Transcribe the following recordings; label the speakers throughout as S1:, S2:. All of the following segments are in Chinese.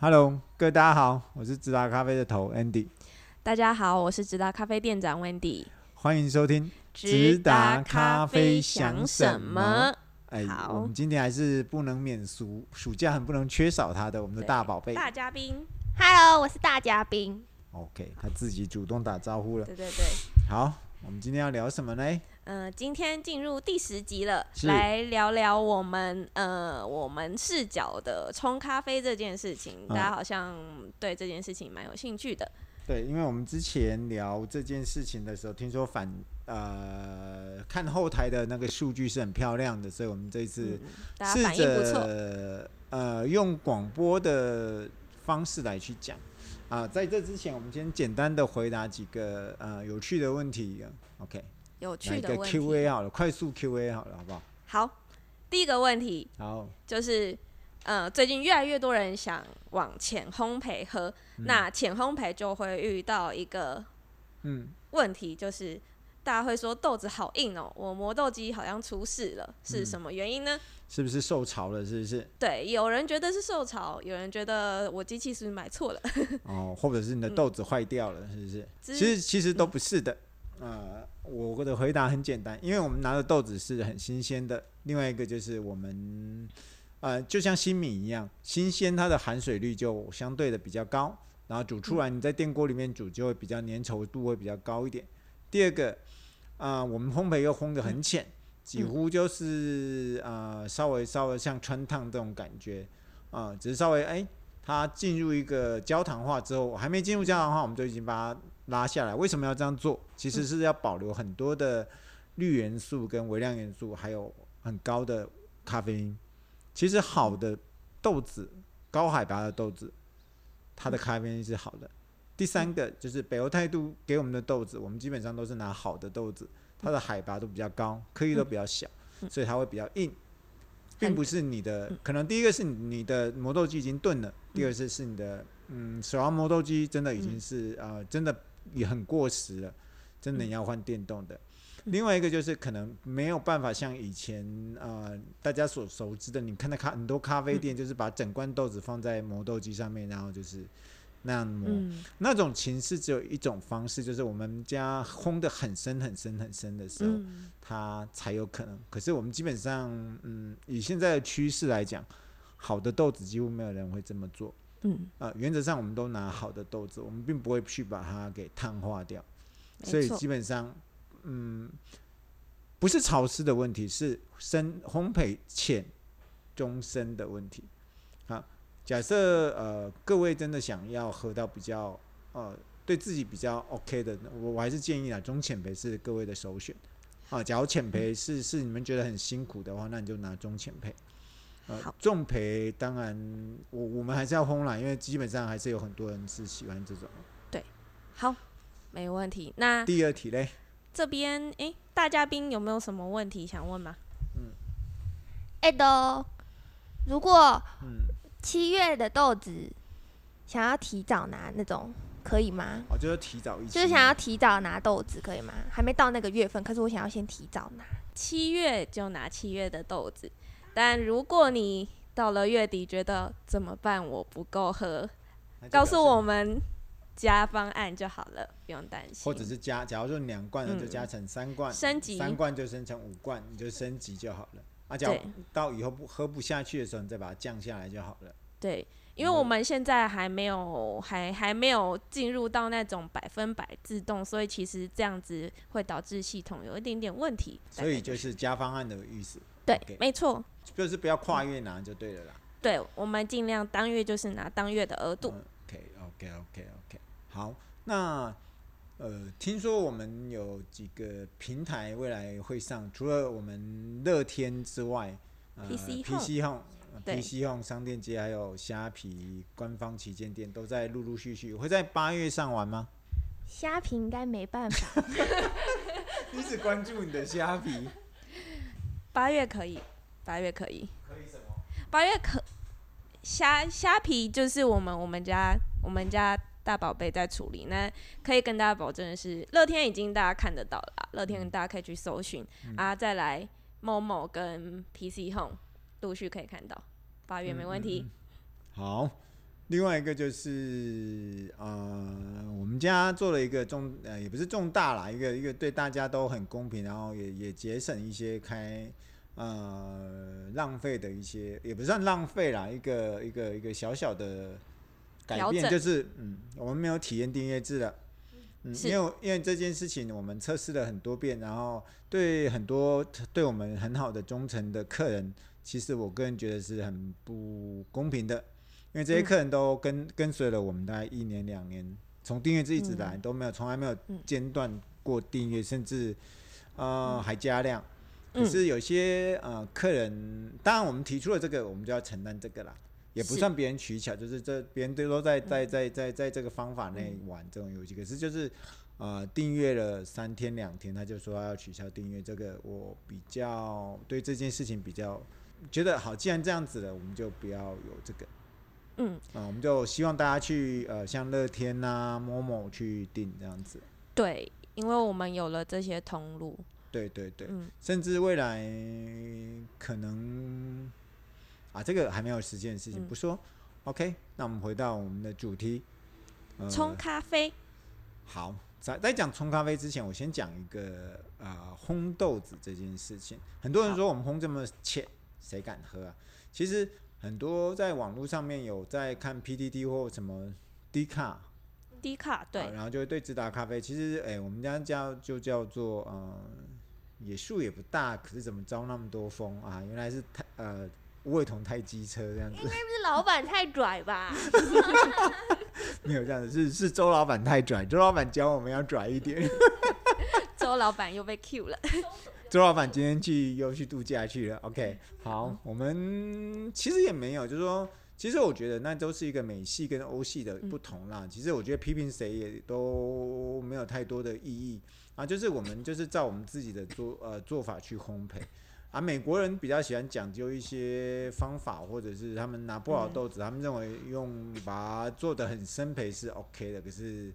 S1: Hello，各位大家好，我是直达咖啡的头 Andy。
S2: 大家好，我是直达咖啡店长 Wendy。
S1: 欢迎收听
S2: 直达咖啡想什么？
S1: 哎，
S2: 好
S1: 我们今天还是不能免俗，暑假很不能缺少他的我们的大宝贝
S2: 大嘉宾。
S3: Hello，我是大嘉宾。
S1: OK，他自己主动打招呼了。
S2: 对对对。
S1: 好，我们今天要聊什么呢？
S2: 嗯、呃，今天进入第十集了，来聊聊我们呃我们视角的冲咖啡这件事情。
S1: 嗯、
S2: 大家好像对这件事情蛮有兴趣的。
S1: 对，因为我们之前聊这件事情的时候，听说反呃看后台的那个数据是很漂亮的，所以我们这一次试着呃用广播的方式来去讲啊。在这之前，我们先简单的回答几个呃有趣的问题。OK，
S2: 有趣的
S1: 问题。Q&A 好了，快速 Q&A 好了，好不好？
S2: 好，第一个问题，
S1: 好，
S2: 就是呃最近越来越多人想往浅烘焙喝。嗯、那浅烘焙就会遇到一个嗯问题，就是大家会说豆子好硬哦，我磨豆机好像出事了，是什么原因呢？
S1: 是不是受潮了？是不是？
S2: 对，有人觉得是受潮，有人觉得我机器是不是买错了？
S1: 哦，或者是你的豆子坏掉了，是不是？
S2: 嗯、
S1: 其实其实都不是的。呃，我的回答很简单，因为我们拿的豆子是很新鲜的。另外一个就是我们呃，就像新米一样，新鲜它的含水率就相对的比较高。然后煮出来，你在电锅里面煮就会比较粘稠度会比较高一点。第二个，啊、呃，我们烘焙又烘得很浅，几乎就是啊、呃，稍微稍微像穿烫这种感觉啊、呃，只是稍微哎，它进入一个焦糖化之后，还没进入焦糖化，我们就已经把它拉下来。为什么要这样做？其实是要保留很多的绿元素跟微量元素，还有很高的咖啡因。其实好的豆子，高海拔的豆子。它的咖啡因是好的。第三个就是北欧态度给我们的豆子，我们基本上都是拿好的豆子，它的海拔都比较高，颗粒都比较小，所以它会比较硬，并不是你的。可能第一个是你的磨豆机已经钝了，第二个是是你的嗯手摇磨豆机真的已经是呃真的也很过时了，真的要换电动的。另外一个就是可能没有办法像以前呃大家所熟知的，你看到咖很多咖啡店就是把整罐豆子放在磨豆机上面，然后就是那样磨，
S2: 嗯、
S1: 那种情是只有一种方式，就是我们家烘的很深很深很深的时候，
S2: 嗯、
S1: 它才有可能。可是我们基本上嗯以现在的趋势来讲，好的豆子几乎没有人会这么做。
S2: 嗯
S1: 呃原则上我们都拿好的豆子，我们并不会去把它给碳化掉，所以基本上。嗯，不是潮湿的问题，是深烘焙浅中深的问题。好，假设呃各位真的想要喝到比较呃对自己比较 OK 的，我我还是建议啊中浅焙是各位的首选。啊，假如浅焙是是你们觉得很辛苦的话，那你就拿中浅焙。呃，重焙当然我我们还是要轰啦，因为基本上还是有很多人是喜欢这种。
S2: 对，好，没问题。那
S1: 第二题嘞？
S2: 这边哎，大嘉宾有没有什么问题想问吗？
S3: 嗯，哎都，如果七月的豆子想要提早拿那种可以吗？
S1: 哦，就是提早一，
S3: 就是想要提早拿豆子可以吗？还没到那个月份，可是我想要先提早拿，
S2: 七月就拿七月的豆子。但如果你到了月底觉得怎么办？我不够喝，告诉我们。加方案就好了，不用担心。
S1: 或者是加，假如说两罐的就加成三罐，
S2: 嗯、升级
S1: 三罐就升成五罐，你就升级就好了。啊，假如到以后不喝不下去的时候，你再把它降下来就好了。
S2: 对，因为我们现在还没有还还没有进入到那种百分百自动，所以其实这样子会导致系统有一点点问题。
S1: 所以就是加方案的意思。
S2: 对
S1: ，okay,
S2: 没错，
S1: 就是不要跨越拿就对了啦。
S2: 对，我们尽量当月就是拿当月的额度。
S1: 嗯、OK，OK，OK，OK，、okay. 好。那呃，听说我们有几个平台未来会上，除了我们乐天之外，呃，PC Home、PC Home 商店街还有虾皮官方旗舰店都在陆陆续续会在八月上完吗？
S3: 虾皮应该没办法，
S1: 你只关注你的虾皮。
S2: 八月可以，八月可以。
S1: 可以什么？
S2: 八月可虾虾皮就是我们我们家我们家。大宝贝在处理，那可以跟大家保证的是，乐天已经大家看得到了啦，乐天大家可以去搜寻、嗯、啊，再来 Momo 跟 PC Home 陆续可以看到，八月没问题。
S1: 嗯嗯嗯、好，另外一个就是呃，我们家做了一个重呃，也不是重大啦，一个一个对大家都很公平，然后也也节省一些开呃浪费的一些，也不算浪费啦，一个一个一个小小的改变，就是嗯，我们没有体验订阅制了。嗯，因为因为这件事情我们测试了很多遍，然后对很多对我们很好的忠诚的客人，其实我个人觉得是很不公平的，因为这些客人都跟、嗯、跟随了我们大概一年两年，从订阅制一直来都没有从来没有间断过订阅，甚至呃还加量。可是有些呃客人，当然我们提出了这个，我们就要承担这个啦。也不算别人取巧，就是这别人都都在在在在在这个方法内玩这种游戏。可是就是，呃，订阅了三天两天，他就说要取消订阅。这个我比较对这件事情比较觉得好。既然这样子了，我们就不要有这个。嗯，啊，我们就希望大家去呃，像乐天呐、Momo 去订这样子。
S2: 对，因为我们有了这些通路。
S1: 对对对，甚至未来可能。啊，这个还没有实现的事情不说。嗯、OK，那我们回到我们的主题，
S2: 冲、呃、咖啡。
S1: 好，在在讲冲咖啡之前，我先讲一个啊、呃，烘豆子这件事情。很多人说我们烘这么浅，谁敢喝啊？其实很多在网络上面有在看 PDD 或什么 D 卡
S2: 低卡对、
S1: 啊，然后就会对直达咖啡。其实哎，我们家叫就叫做呃，也树也不大，可是怎么招那么多风啊？原来是太呃。无尾桶太机车这样子，
S3: 应该不是老板太拽吧？
S1: 没有这样子，是是周老板太拽。周老板教我们要拽一点。
S2: 周老板又被 Q 了。
S1: 周老板今天去又去度假去了。OK，好，我们其实也没有，就是说，其实我觉得那都是一个美系跟欧系的不同啦。其实我觉得批评谁也都没有太多的意义啊，就是我们就是照我们自己的做呃做法去烘焙。啊，美国人比较喜欢讲究一些方法，或者是他们拿不好豆子，嗯、他们认为用把它做的很生培是 OK 的。可是，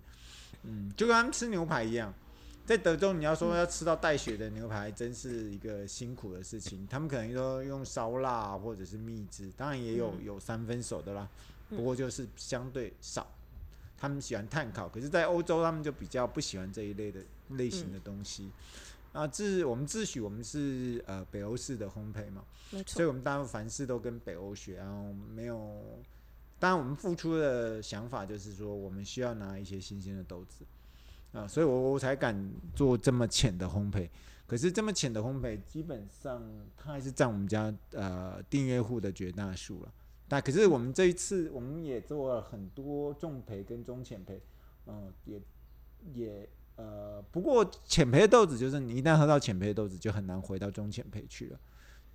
S1: 嗯，就跟他们吃牛排一样，在德州你要说要吃到带血的牛排，真是一个辛苦的事情。他们可能说用烧腊或者是蜜汁，当然也有有三分熟的啦，不过就是相对少。他们喜欢碳烤，可是，在欧洲他们就比较不喜欢这一类的类型的东西。啊，自我们自诩我们是呃北欧式的烘焙嘛，没错，所以我们当然凡事都跟北欧学，然后没有，当然我们付出的想法就是说，我们需要拿一些新鲜的豆子，啊，所以我我才敢做这么浅的烘焙。可是这么浅的烘焙，基本上它还是占我们家呃订阅户的绝大数了。但可是我们这一次我们也做了很多重培跟中浅培，嗯、呃，也也。呃，不过浅培的豆子就是你一旦喝到浅培的豆子，就很难回到中浅培去了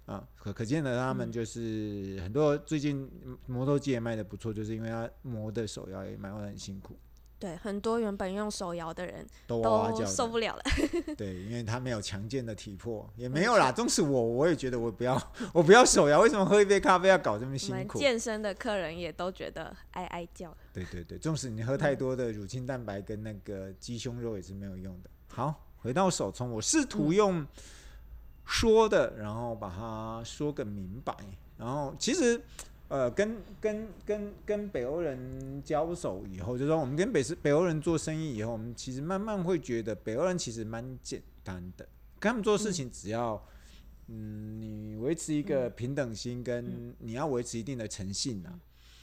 S1: 啊。可可见的他们就是很多最近磨豆机也卖的不错，就是因为他磨的手摇也卖会很辛苦。
S2: 对，很多原本用手摇的人
S1: 都
S2: 受不了了。
S1: 对，因为他没有强健的体魄，也没有啦。纵使我，我也觉得我不要，我不要手摇。为什么喝一杯咖啡要搞这么辛苦？
S2: 健身的客人也都觉得哀哀叫。
S1: 对对对，纵使你喝太多的乳清蛋白跟那个鸡胸肉也是没有用的。好，回到手冲，我试图用说的，然后把它说个明白。然后其实。呃，跟跟跟跟北欧人交手以后，就是说我们跟北是北欧人做生意以后，我们其实慢慢会觉得北欧人其实蛮简单的，跟他们做事情只要，嗯，嗯，你维持一个平等心，跟你要维持一定的诚信啊，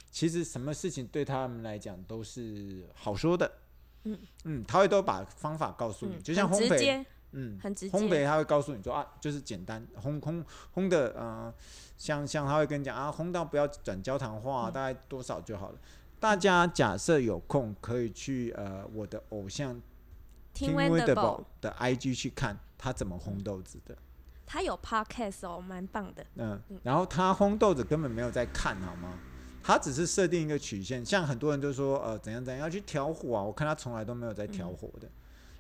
S1: 其实什么事情对他们来讲都是好说的，嗯。嗯，他会都把方法告诉你，就像烘焙。嗯，很直接。烘焙他会告诉你说啊，就是简单烘烘烘的，呃，像像他会跟你讲啊，烘到不要转焦糖化，嗯，大概多少就好了。大家假设有空可以去呃我的偶像 Tim Wendelboe 的 IG 去看他怎么烘豆子的。
S2: 他有 Podcast 哦，蛮棒的。
S1: 嗯，然后他烘豆子根本没有在看好吗？他只是设定一个曲线，像很多人就说呃怎样怎样要去调火啊，我看他从来都没有在调火的。嗯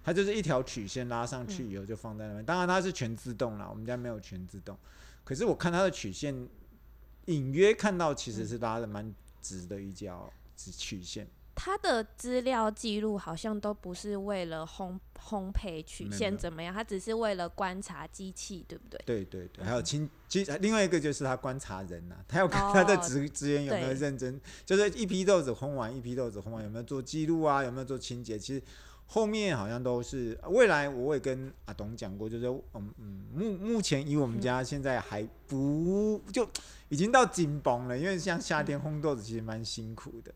S1: 它就是一条曲线拉上去以后就放在那边，当然它是全自动啦，我们家没有全自动。可是我看它的曲线，隐约看到其实是拉的蛮直的一条直曲线。
S2: 它的资料记录好像都不是为了烘烘焙曲线怎么样，它只是为了观察机器，对不对？
S1: 对对对，还有清，其实另外一个就是他观察人呐、啊，他要看他的职职员有没有认真，就是一批豆子烘完，一批豆子烘完有没有做记录啊，有没有做清洁，其实。后面好像都是未来，我也跟阿董讲过，就是嗯嗯，目目前以我们家现在还不就已经到紧绷了，因为像夏天烘豆子其实蛮辛苦的，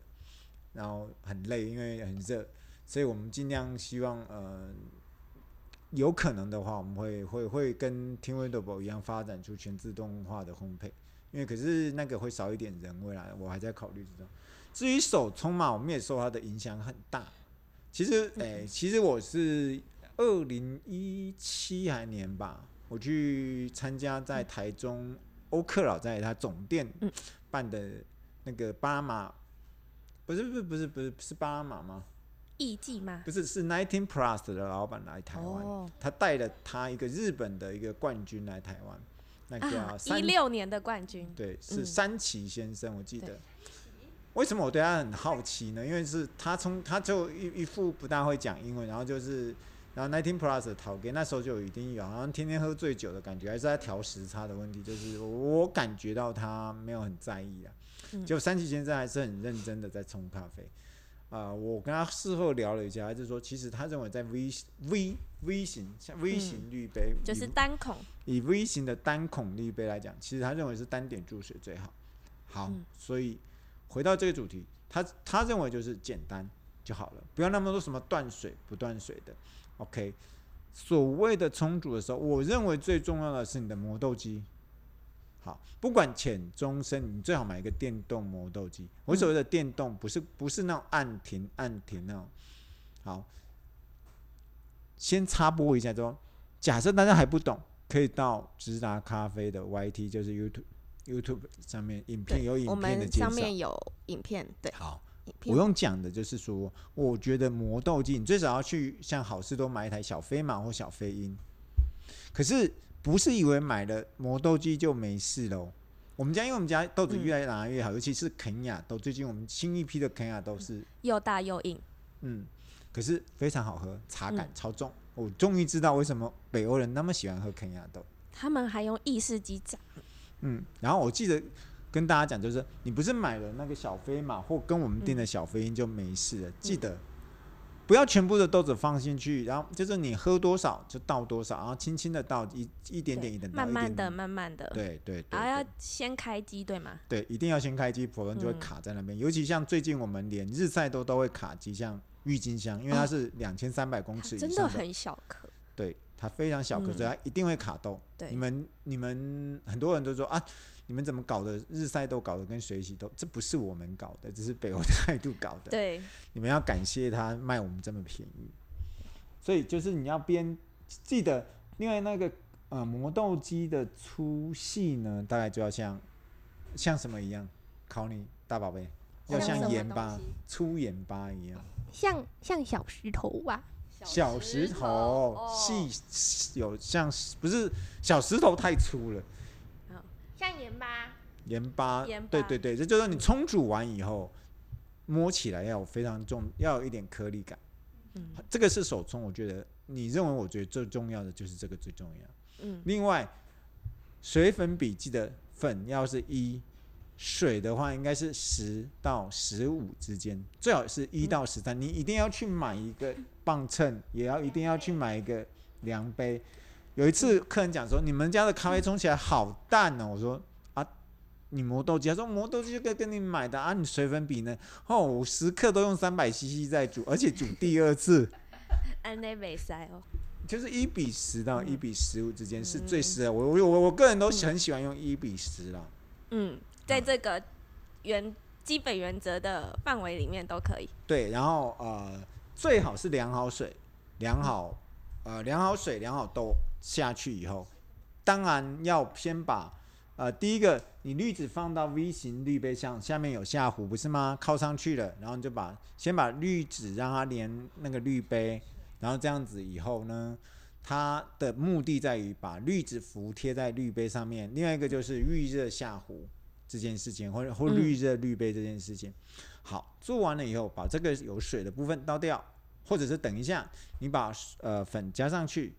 S1: 然后很累，因为很热，所以我们尽量希望呃有可能的话，我们会会会跟 TeamWorkable 一样发展出全自动化的烘焙，因为可是那个会少一点人，未来我还在考虑之中。至于手冲嘛，我们也受它的影响很大。其实，哎、欸，其实我是二零一七还年吧，我去参加在台中欧克老在他总店办的那个巴拿马，不是不是不是不是是巴拿马吗？
S2: 艺伎吗？
S1: 不是，是 Nineteen Plus 的老板来台湾，哦，他带了他一个日本的一个冠军来台湾，那叫
S2: 一六年的冠军，
S1: 对，是山崎先生，我记得。为什么我对他很好奇呢？因为是他从他就一一副不大会讲英文，然后就是然后 Nineteen Plus 的陶给那时候就已经有好像天天喝醉酒的感觉，还是在调时差的问题，就是我感觉到他没有很在意啊。就三崎先生还是很认真的在冲咖啡啊、呃。我跟他事后聊了一下，他就说其实他认为在 V V V 型像 V 型滤杯、
S2: 嗯，就是单孔
S1: 以 V 型的单孔滤杯来讲，其实他认为是单点注水最好。好，嗯、所以。回到这个主题，他他认为就是简单就好了，不要那么多什么断水不断水的。OK，所谓的冲煮的时候，我认为最重要的是你的磨豆机。好，不管浅中深，你最好买一个电动磨豆机。我所谓的电动，不是不是那种按停按停那种。好，先插播一下说，假设大家还不懂，可以到直达咖啡的 YT，就是 YouTube。YouTube 上面影片有影片的介绍，
S2: 上面有影片。对，
S1: 好，我用讲的就是说，我觉得磨豆机你最少要去像好事多买一台小飞马或小飞鹰。可是不是以为买了磨豆机就没事喽？我们家因为我们家豆子越来越越好，嗯、尤其是肯亚豆，最近我们新一批的肯亚豆是
S2: 又大又硬，
S1: 嗯，可是非常好喝，茶感超重。嗯、我终于知道为什么北欧人那么喜欢喝肯亚豆，
S2: 他们还用意式机长。
S1: 嗯，然后我记得跟大家讲，就是你不是买了那个小飞马或跟我们订的小飞鹰就没事了。嗯、记得不要全部的豆子放进去，然后就是你喝多少就倒多少，然后轻轻的倒一一点点一点，
S2: 慢慢的慢慢的，
S1: 对对对，
S2: 然后要先开机对吗？
S1: 对，一定要先开机，否则就会卡在那边。嗯、尤其像最近我们连日晒都都会卡机，像郁金香，因为它是两千三百公尺以上的，
S2: 真的很小颗。
S1: 对。它非常小可是它一定会卡豆。
S2: 对，
S1: 你们你们很多人都说啊，你们怎么搞的日晒豆搞的跟水洗豆？这不是我们搞的，这是北欧 态度搞的。
S2: 对，
S1: 你们要感谢他卖我们这么便宜。所以就是你要边记得，另外那个呃磨豆机的粗细呢，大概就要像像什么一样？考你大宝贝，要像盐巴粗盐巴一样，
S3: 像像小石头吧。
S1: 小石头细有像不是小石头太粗了，
S3: 像盐巴，
S1: 盐巴，对对对，这就是你冲煮完以后摸起来要有非常重，要有一点颗粒感。嗯，这个是手冲，我觉得你认为我觉得最重要的就是这个最重要。嗯，另外水粉笔记的粉要是一。水的话，应该是十到十五之间，最好是一到十三。你一定要去买一个磅秤，也要一定要去买一个量杯。有一次客人讲说：“你们家的咖啡冲起来好淡哦。”我说：“啊，你磨豆机？”他说：“磨豆机就跟跟你买的啊，你水粉比呢？哦，我时刻都用三百 CC 在煮，而且煮第二次。”
S2: 安内美塞哦，
S1: 就是一比十到一比十五之间是最适合。我我我我个人都很喜欢用一比十啦。
S2: 嗯。在这个原基本原则的范围里面都可以。
S1: 对，然后呃，最好是量好水，量好呃，量好水，量好豆下去以后，当然要先把呃，第一个你滤纸放到 V 型滤杯上，下面有下壶不是吗？靠上去了，然后你就把先把滤纸让它连那个滤杯，然后这样子以后呢，它的目的在于把滤纸服贴在滤杯上面，另外一个就是预热下壶。这件事情，或者或滤热滤杯这件事情。嗯、好，做完了以后，把这个有水的部分倒掉，或者是等一下你把呃粉加上去。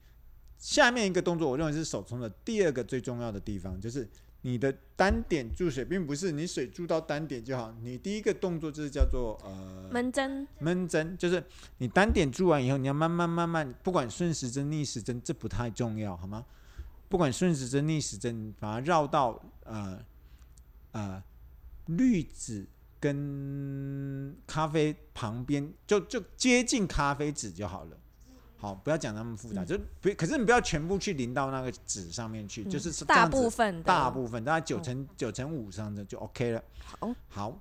S1: 下面一个动作，我认为是手冲的第二个最重要的地方，就是你的单点注水，并不是你水注到单点就好。你第一个动作就是叫做呃
S2: 闷蒸，
S1: 闷蒸就是你单点注完以后，你要慢慢慢慢，不管顺时针逆时针，这不太重要，好吗？不管顺时针逆时针，把它绕到呃呃滤纸跟咖啡旁边，就就接近咖啡纸就好了。好，不要讲那么复杂，嗯、就不，可是你不要全部去淋到那个纸上面去，嗯、就是大部分，大部分大概九成九成五上的就 OK 了。好，好，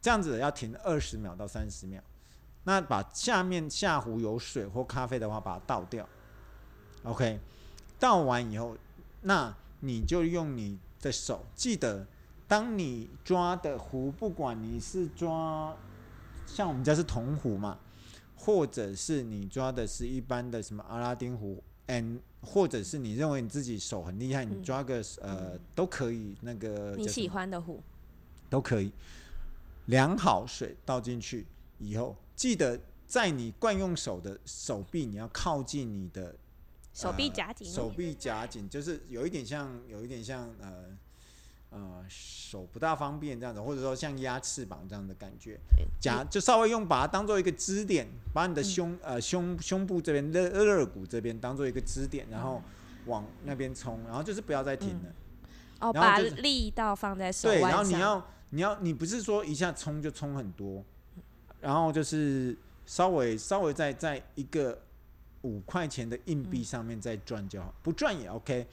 S1: 这样子要停二十秒到三十秒。那把下面下壶有水或咖啡的话，把它倒掉。OK，倒完以后，那你就用你的手，记得，当你抓的壶，不管你是抓，像我们家是铜壶嘛。或者是你抓的是一般的什么阿拉丁壶，and 或者是你认为你自己手很厉害，你抓个呃都可以，那个
S2: 你喜欢的壶
S1: 都可以。量好水倒进去以后，记得在你惯用手的手臂，你要靠近你的
S2: 手臂夹紧，
S1: 手臂夹紧，就是有一点像，有一点像呃。呃，手不大方便这样子，或者说像压翅膀这样的感觉，夹就稍微用把它当做一个支点，把你的胸、嗯、呃胸胸部这边肋肋骨这边当做一个支点，然后往那边冲，然后就是不要再停了。
S2: 嗯、哦，把力道放在手腕上。对，
S1: 然后你要你要你不是说一下冲就冲很多，然后就是稍微稍微在在一个五块钱的硬币上面再转就好，不转也 OK。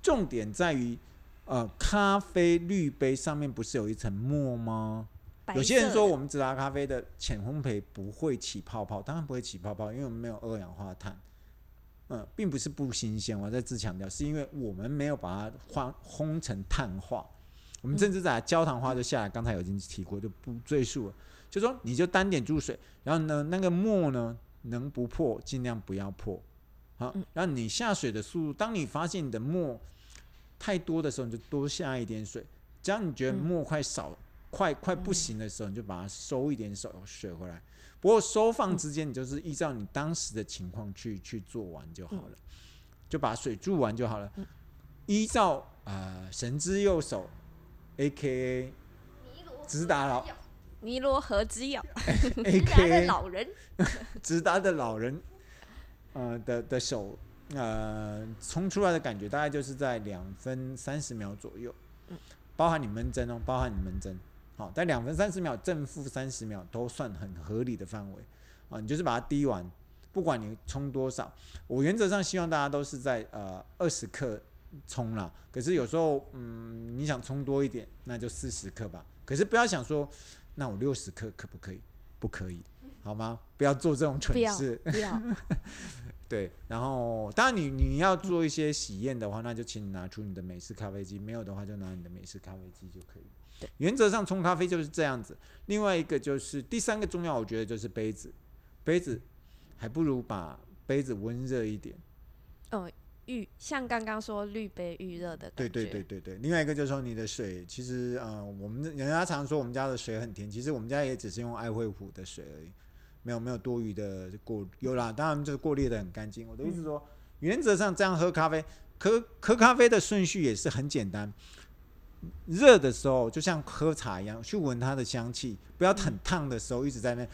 S1: 重点在于。呃，咖啡滤杯上面不是有一层墨吗？有些人说我们直达咖啡的浅烘焙不会起泡泡，当然不会起泡泡，因为我们没有二氧化碳。嗯、呃，并不是不新鲜，我再次强调，是因为我们没有把它烘烘成碳化，我们甚至在焦糖化就下来。刚才有已经提过，就不赘述了。就说你就单点注水，然后呢，那个墨呢能不破尽量不要破。好，然后你下水的速度，当你发现你的膜。太多的时候，你就多下一点水。只要你觉得墨快少、嗯、快快不行的时候，你就把它收一点水水回来。不过收放之间，你就是依照你当时的情况去去做完就好了，就把水注完就好了。依照啊、呃，神之右手，A.K.A. 直达老
S2: 尼罗河之友，
S1: A.K.A.
S2: 老人，
S1: 直达的老人，呃的的手。呃，冲出来的感觉大概就是在两分三十秒左右，包含你闷蒸哦，包含你闷蒸，好，在两分三十秒正负三十秒都算很合理的范围啊，你就是把它滴完，不管你冲多少，我原则上希望大家都是在呃二十克冲啦，可是有时候嗯你想冲多一点，那就四十克吧，可是不要想说那我六十克可不可以？不可以，好吗？不要做这种蠢事，
S2: 不要。不要
S1: 对，然后当然你你要做一些喜宴的话，那就请你拿出你的美式咖啡机；没有的话，就拿你的美式咖啡机就可以。对，原则上冲咖啡就是这样子。另外一个就是第三个重要，我觉得就是杯子，杯子还不如把杯子温热一点。
S2: 哦，预像刚刚说滤杯预热的。
S1: 对对对对对。另外一个就是说你的水，其实呃，我们人家常说我们家的水很甜，其实我们家也只是用爱惠湖的水而已。没有没有多余的过有啦，当然就是过滤的很干净。我的意思说，原则上这样喝咖啡，喝喝咖啡的顺序也是很简单。热的时候就像喝茶一样，去闻它的香气，不要很烫的时候一直在那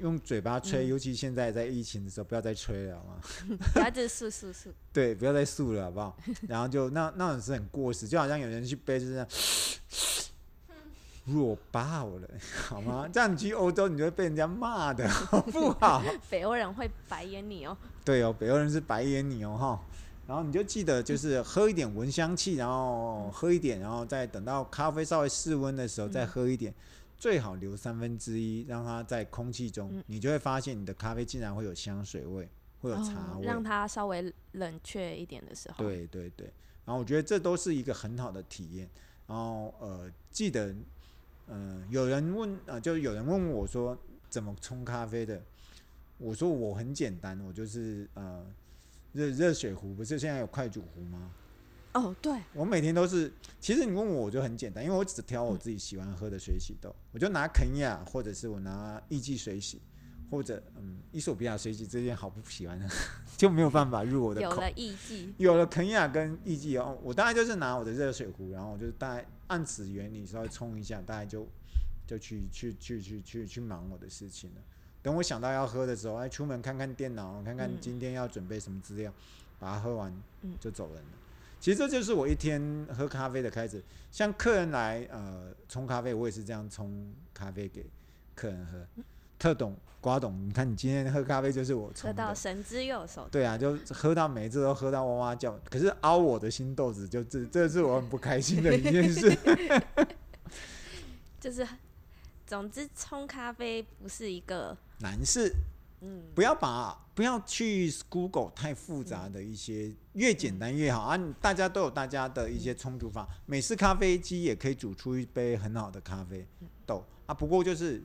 S1: 用嘴巴吹，尤其现在在疫情的时候，不要再吹了好吗？
S2: 不要再漱漱漱。
S1: 对，不要再漱了好不好？然后就那那种是很过时，就好像有人去背就是这样。弱爆了，好吗？这样你去欧洲，你就会被人家骂的，好不好？
S2: 北欧人会白眼你哦。
S1: 对哦，北欧人是白眼你哦，哈。然后你就记得，就是喝一点闻香气，然后喝一点，然后再等到咖啡稍微室温的时候再喝一点，最好留三分之一，让它在空气中，你就会发现你的咖啡竟然会有香水味，会有茶味，
S2: 让它稍微冷却一点的时候。
S1: 对对对，然后我觉得这都是一个很好的体验。然后呃，记得。嗯、呃，有人问啊、呃，就有人问我说怎么冲咖啡的？我说我很简单，我就是呃热热水壶，不是现在有快煮壶吗？
S2: 哦，对，
S1: 我每天都是。其实你问我，我就很简单，因为我只挑我自己喜欢喝的水洗豆，嗯、我就拿肯亚，或者是我拿艺伎水洗，或者嗯，伊索比亚水洗这件好不喜欢的，就没有办法入我的口。
S2: 有了艺伎，
S1: 有了肯亚跟艺伎哦，我大概就是拿我的热水壶，然后我就大概按此原理稍微冲一下，大概就就去去去去去去忙我的事情了。等我想到要喝的时候，哎，出门看看电脑，看看今天要准备什么资料，嗯、把它喝完就走人了。其实这就是我一天喝咖啡的开始。像客人来呃冲咖啡，我也是这样冲咖啡给客人喝。特懂瓜懂，你看你今天喝咖啡就是我。
S2: 喝到神之右手。
S1: 对啊，就喝到每一次都喝到哇哇叫。可是凹我的新豆子，就这这是我很不开心的一件事。
S2: 就是，总之冲咖啡不是一个
S1: 难事。嗯，不要把不要去 Google 太复杂的一些，越简单越好啊！大家都有大家的一些冲煮法，美式咖啡机也可以煮出一杯很好的咖啡豆啊。不过就是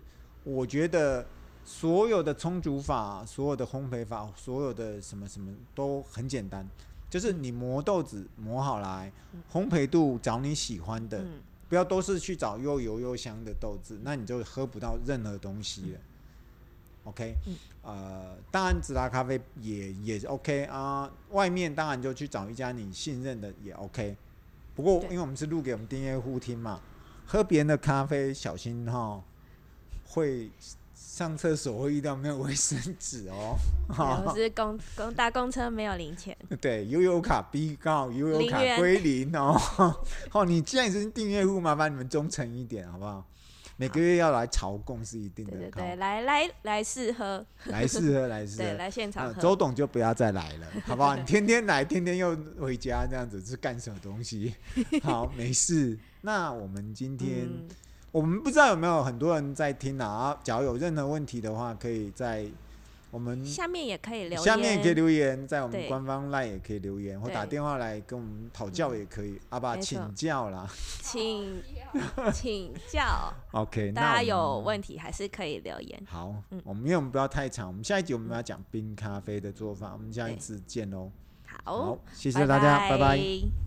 S1: 我觉得所有的充足法、所有的烘焙法、所有的什么什么都很简单，就是你磨豆子磨好来，烘焙度找你喜欢的，不要都是去找又油又香的豆子，那你就喝不到任何东西了。OK，呃，当然直达咖啡也也 OK 啊。外面当然就去找一家你信任的也 OK。不过因为我们是录给我们订阅户听嘛，喝别人的咖啡小心哈，会上厕所会遇到没有卫生纸哦。
S2: 我 是公公搭公车没有零钱。
S1: 对，悠游卡 B 刚好悠游卡归零哦。好，你既然是订阅户，麻烦你们忠诚一点好不好？每个月要来朝贡是一定的，
S2: 对对对，来来来试喝，
S1: 来试喝来试喝，
S2: 对，来现场喝。
S1: 周董就不要再来了，好不好？你天天来，天天又回家，这样子是干什么东西？好，没事。那我们今天，嗯、我们不知道有没有很多人在听啊？假如有任何问题的话，可以在。我们
S2: 下面也可以留言，
S1: 下面也可以留言，在我们官方 LINE 也可以留言，或打电话来跟我们讨教也可以。阿爸请教啦，
S2: 请 请教。
S1: OK，
S2: 大家有问题还是可以留言。
S1: 好，我们因为我们不要太长，我们下一集我们要讲冰咖啡的做法，我们下一次见喽。
S2: 好，
S1: 谢谢大家，拜拜。